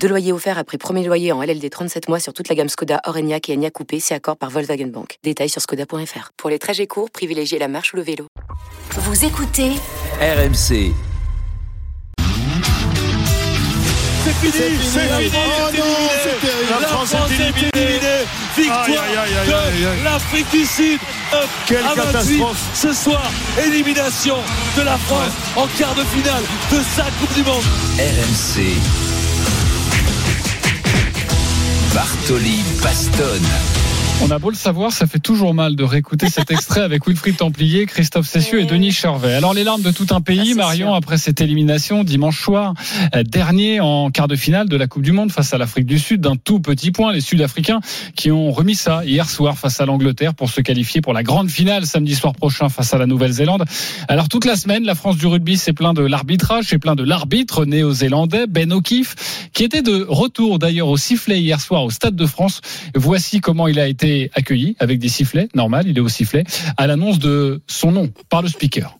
Deux loyers offerts après premier loyer en LLD 37 mois sur toute la gamme Skoda, Orenia et Enya Coupé, c'est accord par Volkswagen Bank. Détails sur skoda.fr. Pour les trajets courts, privilégiez la marche ou le vélo. Vous écoutez RMC. C'est fini, c'est fini, Oh c'est terminé. c'est terrible. La France est éliminée. Victoire Aïe, aïe, aïe, aïe, aïe, aïe. de l'Afrique du Sud. Quelle à 28 catastrophe. Ce soir, élimination de la France en quart de finale de sa Coupe du Monde. RMC. Bartoli Bastonne. On a beau le savoir, ça fait toujours mal de réécouter cet extrait avec Wilfried Templier, Christophe Cessieux et Denis Charvet. Alors les larmes de tout un pays, Marion, après cette élimination dimanche soir, euh, dernier en quart de finale de la Coupe du Monde face à l'Afrique du Sud, d'un tout petit point, les Sud-Africains qui ont remis ça hier soir face à l'Angleterre pour se qualifier pour la grande finale samedi soir prochain face à la Nouvelle-Zélande. Alors toute la semaine, la France du rugby s'est plein de l'arbitrage, c'est plein de l'arbitre néo-zélandais Ben O'Keefe, qui était de retour d'ailleurs au sifflet hier soir au Stade de France. Voici comment il a été accueilli avec des sifflets, normal, il est au sifflet, à l'annonce de son nom par le speaker.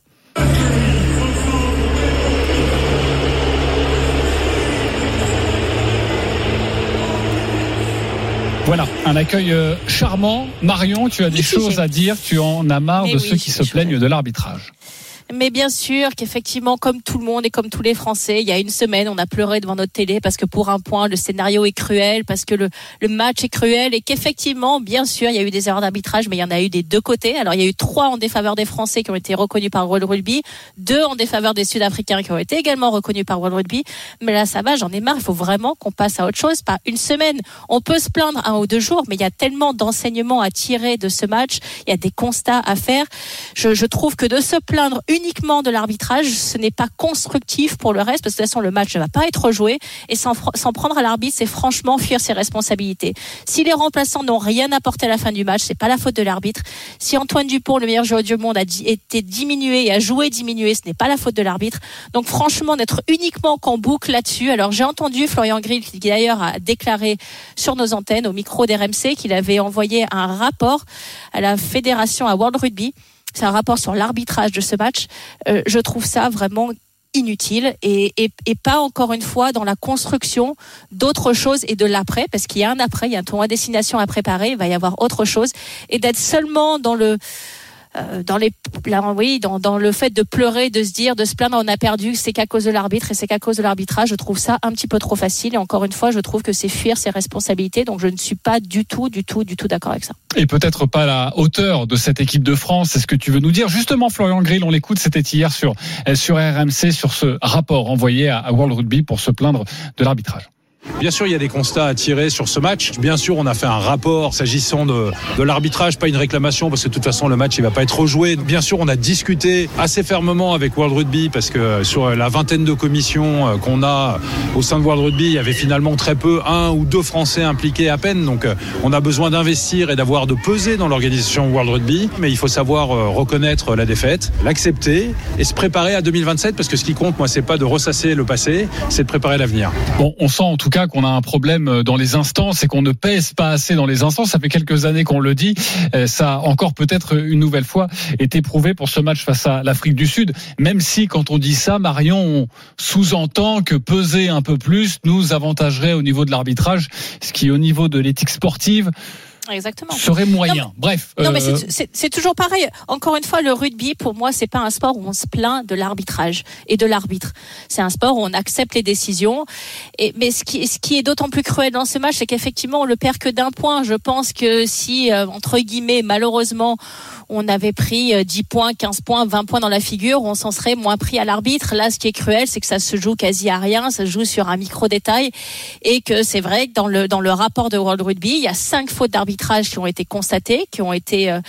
Voilà, un accueil euh, charmant. Marion, tu as des choses à dire, tu en as marre Mais de oui, ceux qui se plaignent de l'arbitrage. Mais bien sûr qu'effectivement, comme tout le monde et comme tous les Français, il y a une semaine, on a pleuré devant notre télé parce que pour un point, le scénario est cruel, parce que le, le match est cruel et qu'effectivement, bien sûr, il y a eu des erreurs d'arbitrage, mais il y en a eu des deux côtés. Alors, il y a eu trois en défaveur des Français qui ont été reconnus par World Rugby, deux en défaveur des Sud-Africains qui ont été également reconnus par World Rugby. Mais là, ça va, j'en ai marre. Il faut vraiment qu'on passe à autre chose. Pas une semaine. On peut se plaindre un ou deux jours, mais il y a tellement d'enseignements à tirer de ce match. Il y a des constats à faire. Je, je trouve que de se plaindre uniquement de l'arbitrage, ce n'est pas constructif pour le reste, parce que de toute façon, le match ne va pas être joué. Et s'en prendre à l'arbitre, c'est franchement fuir ses responsabilités. Si les remplaçants n'ont rien apporté à la fin du match, c'est pas la faute de l'arbitre. Si Antoine Dupont, le meilleur joueur du monde, a été diminué et a joué diminué, ce n'est pas la faute de l'arbitre. Donc franchement, d'être uniquement qu'en boucle là-dessus. Alors j'ai entendu Florian Grill, qui d'ailleurs a déclaré sur nos antennes, au micro d'RMC, qu'il avait envoyé un rapport à la fédération, à World Rugby. C'est un rapport sur l'arbitrage de ce match. Euh, je trouve ça vraiment inutile et, et, et pas encore une fois dans la construction d'autres choses et de l'après parce qu'il y a un après, il y a un tournoi à destination à préparer, il va y avoir autre chose et d'être seulement dans le euh, dans les là, oui dans, dans le fait de pleurer de se dire de se plaindre on a perdu c'est qu'à cause de l'arbitre et c'est qu'à cause de l'arbitrage je trouve ça un petit peu trop facile. Et encore une fois je trouve que c'est fuir ses responsabilités. Donc je ne suis pas du tout du tout du tout d'accord avec ça. Et peut-être pas la hauteur de cette équipe de France, c'est ce que tu veux nous dire. Justement, Florian Grill, on l'écoute, c'était hier sur, sur RMC, sur ce rapport envoyé à World Rugby pour se plaindre de l'arbitrage. Bien sûr, il y a des constats à tirer sur ce match. Bien sûr, on a fait un rapport s'agissant de, l'arbitrage, pas une réclamation, parce que de toute façon, le match, il va pas être rejoué. Bien sûr, on a discuté assez fermement avec World Rugby, parce que sur la vingtaine de commissions euh, qu'on a au sein de World Rugby, il y avait finalement très peu, un ou deux Français impliqués à peine. Donc, euh, on a besoin d'investir et d'avoir de peser dans l'organisation World Rugby. Mais il faut savoir euh, reconnaître la défaite, l'accepter et se préparer à 2027, parce que ce qui compte, moi, c'est pas de ressasser le passé, c'est de préparer l'avenir. Bon, on sent en tout cas qu'on a un problème euh, dans les instances et qu'on ne pèse pas assez dans les instances. Ça fait quelques années qu'on le dit. Euh, Ça a encore peut-être une nouvelle fois été prouvé pour ce match face à l'Afrique du Sud. Même si, quand on dit ça, Marion, on sous-entend que peser un peu plus nous avantagerait au niveau de l'arbitrage, ce qui, au niveau de l'éthique sportive, exactement serait moyen. Bref. Non, mais euh, c'est- toujours pareil. Encore une fois, le rugby, pour moi, c'est pas un sport où on se plaint de l'arbitrage et de l'arbitre. C'est un sport où on accepte les décisions. Et, mais ce qui, ce qui est d'autant plus cruel dans ce match, c'est qu'effectivement, on le perd que d'un point. Je pense que si, euh, entre guillemets, malheureusement, on avait pris euh, 10 points, 15 points, 20 points dans la figure, on s'en serait moins pris à l'arbitre. Là, ce qui est cruel, c'est que ça se joue quasi à rien, ça se joue sur un micro-détail et que c'est vrai que dans le, dans le rapport de World Rugby, il y a cinq fautes qui ont été constatées, qui ont été euh,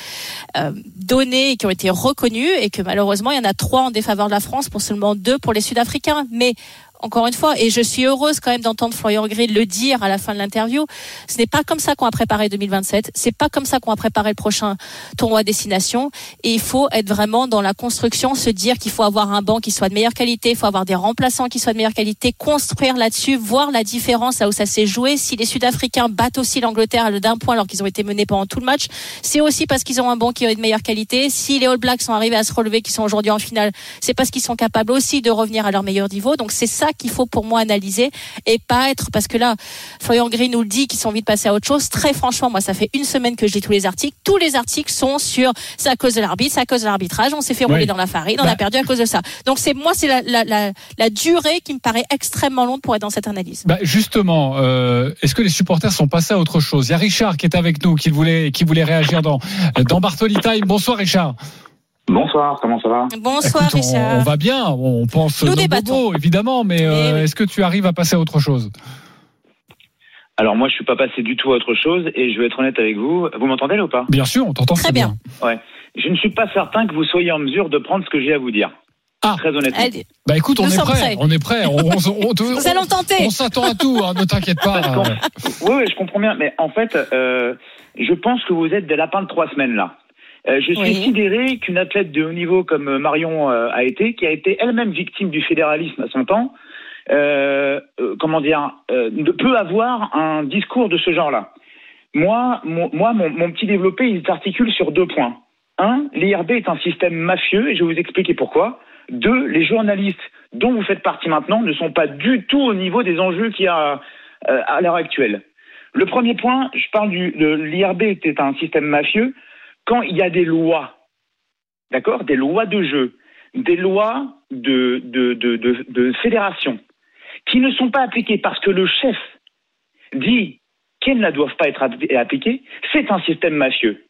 euh, données, et qui ont été reconnues et que malheureusement, il y en a trois en défaveur de la France pour seulement deux pour les Sud-Africains. Mais encore une fois, et je suis heureuse quand même d'entendre Florian Grill le dire à la fin de l'interview, ce n'est pas comme ça qu'on a préparé 2027, c'est pas comme ça qu'on a préparé le prochain tournoi destination, et il faut être vraiment dans la construction, se dire qu'il faut avoir un banc qui soit de meilleure qualité, il faut avoir des remplaçants qui soient de meilleure qualité, construire là-dessus, voir la différence là où ça s'est joué. Si les Sud-Africains battent aussi l'Angleterre d'un point alors qu'ils ont été menés pendant tout le match, c'est aussi parce qu'ils ont un banc qui est de meilleure qualité. Si les All Blacks sont arrivés à se relever, qui sont aujourd'hui en finale, c'est parce qu'ils sont capables aussi de revenir à leur meilleur niveau. Donc c'est ça qu'il faut pour moi analyser et pas être parce que là, Florian Green nous le dit qu'ils sont envie de passer à autre chose. Très franchement, moi, ça fait une semaine que je lis tous les articles. Tous les articles sont sur c'est à cause de l'arbitre, c'est à cause de l'arbitrage, on s'est fait rouler dans la farine, on Bah- a perdu à cause de ça. Donc c'est moi, c'est la, la, la, la durée qui me paraît extrêmement longue pour être dans cette analyse. Bah justement, euh, est-ce que les supporters sont passés à autre chose? Il y a Richard qui est avec nous, qui voulait, qui voulait réagir dans, dans Bartoli Time. Bonsoir Richard. Bonsoir, comment ça va? Bonsoir Écoute, on, Richard. on va bien, on pense Nous bobos, évidemment, mais euh, Eh oui. est-ce que tu arrives à passer à autre chose? Alors moi je suis pas passé du tout à autre chose et je vais être honnête avec vous. Vous m'entendez là ou pas? Bien sûr, on t'entend Très bien. Je ne suis pas certain que vous soyez en mesure de prendre ce que j'ai à vous dire. Ah. Très honnêtement. Allez, Bah écoute, on Nous est prêt, prêts. on est prêt, on, on, on- on- nous allons tenter. on s'attend à tout, hein, ne t'inquiète pas. Oui, je comprends bien, mais en fait, euh, je pense que vous êtes des lapins de trois semaines là. Euh, je suis Oui. sidéré qu'une athlète de haut niveau comme euh, Marion euh, a été, qui a été elle-même victime du fédéralisme à son temps, euh, comment dire, euh, ne peut avoir un discours de ce genre-là. Moi, mon, moi, mon, mon petit développé, il s'articule sur deux points. Un, l'IRB est un système mafieux, et je vais vous expliquer pourquoi. Deux, les journalistes dont vous faites partie maintenant ne sont pas du tout au niveau des enjeux qu'il y a à l'heure actuelle. Le premier point, je parle du de l'IRB était un système mafieux quand il y a des lois, d'accord, des lois de jeu, des lois de, de, de, de, fédération qui ne sont pas appliquées parce que le chef dit qu'elles ne doivent pas être appli- appliquées, c'est un système mafieux.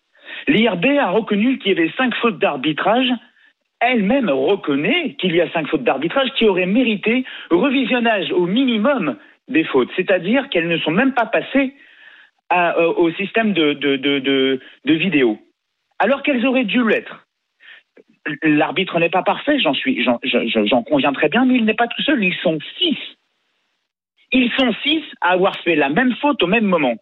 L'IRB a reconnu qu'il y avait cinq fautes d'arbitrage. Elle-même reconnaît qu'il y a cinq fautes d'arbitrage qui auraient mérité revisionnage au minimum des fautes, c'est-à-dire qu'elles ne sont même pas passées euh, au système de, de, de, de vidéo, alors qu'elles auraient dû l'être. L'arbitre n'est pas parfait, j'en suis, j'en, j'en- j'en conviens très bien, mais il n'est pas tout seul. Ils sont six. Ils sont six à avoir fait la même faute au même moment.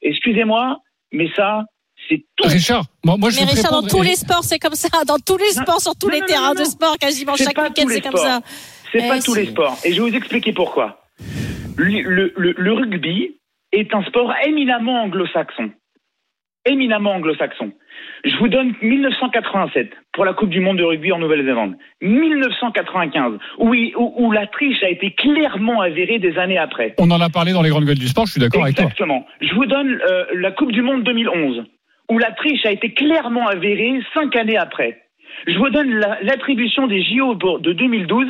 Excusez-moi, mais ça, c'est tout. Richard, moi, moi je Mais Richard, dans tous les sports, c'est comme ça. Dans tous les sports, sur tous non, les non, terrains non, de non. sport, quasiment C'est chaque pas week-end, tous les c'est comme sports. ça. C'est Eh, pas tous les sports. Et je vais vous expliquer pourquoi. Le, le- le- le rugby est un sport éminemment anglo-saxon. Éminemment anglo-saxon. Je vous donne 1987 pour la Coupe du Monde de rugby en Nouvelle-Zélande. 1995, où, il- où- où la triche a été clairement avérée des années après. On en a parlé dans les grandes gueules du sport, je suis d'accord avec toi. Exactement. Je vous donne euh, la Coupe du Monde 2011, où la triche a été clairement avérée cinq années après. Je vous donne la- l'attribution des JO de 2012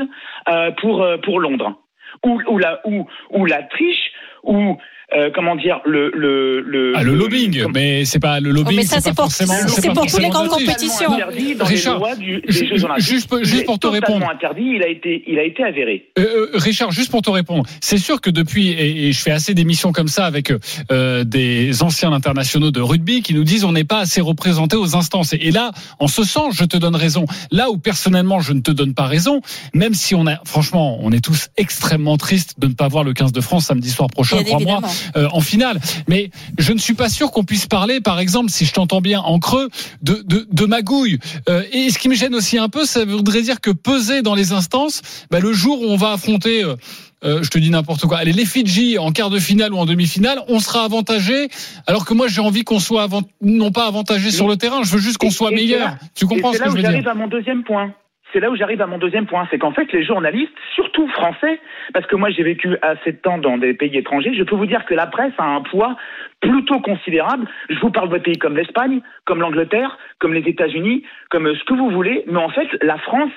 euh, pour, euh, pour Londres, où, où, la, où, où la triche, où, euh, comment dire, le... Le, le, Ah, le lobbying, comme- mais c'est pas le lobbying. Oh, mais ça, c'est pour- c'est pour toutes les grandes compétitions. Dans Richard, les lois du, des ju- Jeux Olympiques. juste pour- juste pour te répondre. interdit, il a été, il a été avéré. Euh, euh, Richard, juste pour te répondre, c'est sûr que depuis, et, et je fais assez d'émissions comme ça avec euh, des anciens internationaux de rugby qui nous disent on n'est pas assez représenté aux instances. Et, là, en ce sens, je te donne raison. Là où personnellement, je ne te donne pas raison, même si on a, franchement, on est tous extrêmement tristes de ne pas voir le 15 de France samedi soir prochain, Bien crois-moi, évidemment. Euh, en finale. Mais je ne suis pas sûr qu'on puisse parler, par exemple, si je t'entends bien en creux, de, de, de magouille. Euh, et ce qui me gêne aussi un peu, ça voudrait dire que peser dans les instances, bah, le jour où on va affronter, euh, euh, je te dis n'importe quoi, allez, les Fidji en quart de finale ou en demi-finale, on sera avantagé, alors que moi j'ai envie qu'on soit avant, non pas avantagé sur le terrain, je veux juste qu'on soit c'est meilleur. là- Tu comprends ce c'est que là je où veux j'arrive dire? à mon deuxième point. C'est là où j'arrive à mon deuxième point, c'est qu'en fait les journalistes, surtout français, parce que moi j'ai vécu assez de temps dans des pays étrangers, je peux vous dire que la presse a un poids plutôt considérable. Je vous parle de pays comme l'Espagne, comme l'Angleterre, comme les États-Unis, comme ce que vous voulez, mais en fait la France,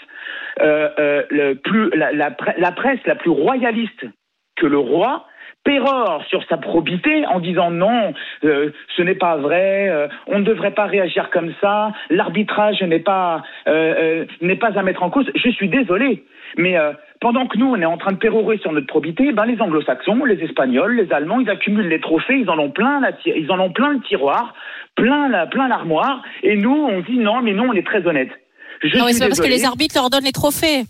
euh, euh, le plus, la, la presse la plus royaliste que le roi pérore sur sa probité en disant non, euh, ce n'est pas vrai, euh, on ne devrait pas réagir comme ça, l'arbitrage n'est pas euh, euh, n'est pas à mettre en cause. Je suis désolé, mais euh, pendant que nous on est en train de pérorer sur notre probité, ben les Anglo-Saxons, les Espagnols, les Allemands, ils accumulent les trophées, ils en ont plein la ils en ont plein le tiroir, plein la plein l'armoire, et nous on dit non, mais non, on est très honnête. Je Non, c'est parce que les arbitres leur donnent les trophées.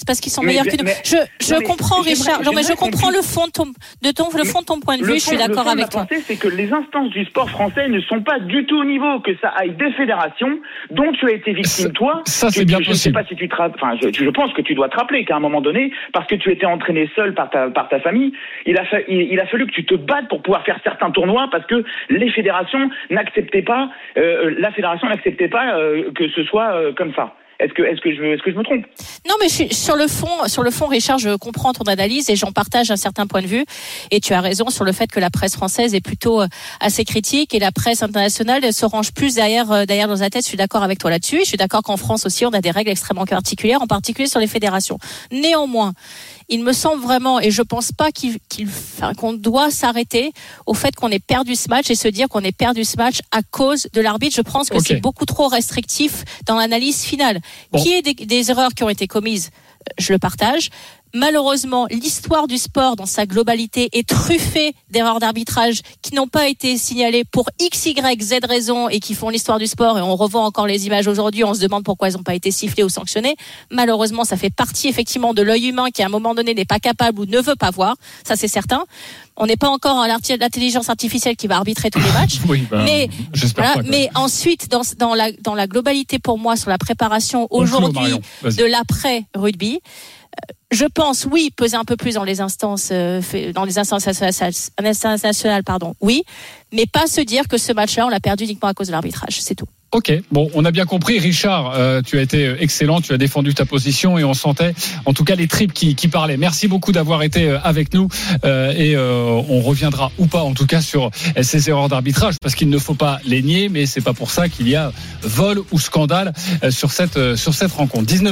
C'est parce qu'ils sont Mais meilleurs je- que nous. mais- Je, je comprends, Richard. Non, mais je comprends le fond de ton, de ton, le fond de ton point de vue. Je suis d'accord fond de avec toi. c'est que les instances du sport français ne sont pas du tout au niveau, que ça aille des fédérations dont tu as été victime, toi. ça, c'est bien je ne sais possible. pas si tu te enfin, je, je pense que tu dois te rappeler qu'à un moment donné, parce que tu étais entraîné seul par ta, par ta famille, il a, fa- il, il a fallu que tu te battes pour pouvoir faire certains tournois parce que les fédérations n'acceptaient pas, euh, la fédération n'acceptait pas euh, que ce soit euh, comme ça. Est-ce que, est-ce que je, est-ce que je me Non, mais je suis, sur le fond, sur le fond, Richard, je comprends ton analyse et j'en partage un certain point de vue. Et tu as raison sur le fait que la presse française est plutôt euh, assez critique et la presse internationale se range plus derrière, euh, derrière dans sa tête. Je suis d'accord avec toi là-dessus. Je suis d'accord qu'en France aussi, on a des règles extrêmement particulières, en particulier sur les fédérations. Néanmoins, il me semble vraiment, et je pense pas qu'il, qu'il- enfin, qu'on doit s'arrêter au fait qu'on ait perdu ce match et se dire qu'on ait perdu ce match à cause de l'arbitre. Je pense que c'est beaucoup trop restrictif dans l'analyse finale. Bon. Qui est des, des erreurs qui ont été commises? Je le partage. Malheureusement, l'histoire du sport dans sa globalité est truffée d'erreurs d'arbitrage qui n'ont pas été signalées pour X, Y, Z raisons et qui font l'histoire du sport. Et on revoit encore les images aujourd'hui. On se demande pourquoi elles n'ont pas été sifflées ou sanctionnées. Malheureusement, ça fait partie effectivement de l'œil humain qui à un moment donné n'est pas capable ou ne veut pas voir. Ça, c'est certain. On n'est pas encore l'arti- l'intelligence artificielle qui va arbitrer tous les matchs. Oui, ben, Mais j'espère Voilà, pas. quoi. mais ensuite, dans, dans, la, dans la globalité pour moi sur la préparation aujourd'hui de l'après rugby, euh, je pense oui peser un peu plus dans les instances euh, dans les instances nationales pardon oui mais pas se dire que ce match-là on l'a perdu uniquement à cause de l'arbitrage c'est tout Ok, bon, on a bien compris. Richard, euh, tu as été excellent, tu as défendu ta position et on sentait, en tout cas, les tripes qui, qui parlaient. Merci beaucoup d'avoir été euh, avec nous euh, et on reviendra ou pas, en tout cas, sur ces erreurs d'arbitrage parce qu'il ne faut pas les nier, mais c'est pas pour ça qu'il y a vol ou scandale sur cette sur cette rencontre. 19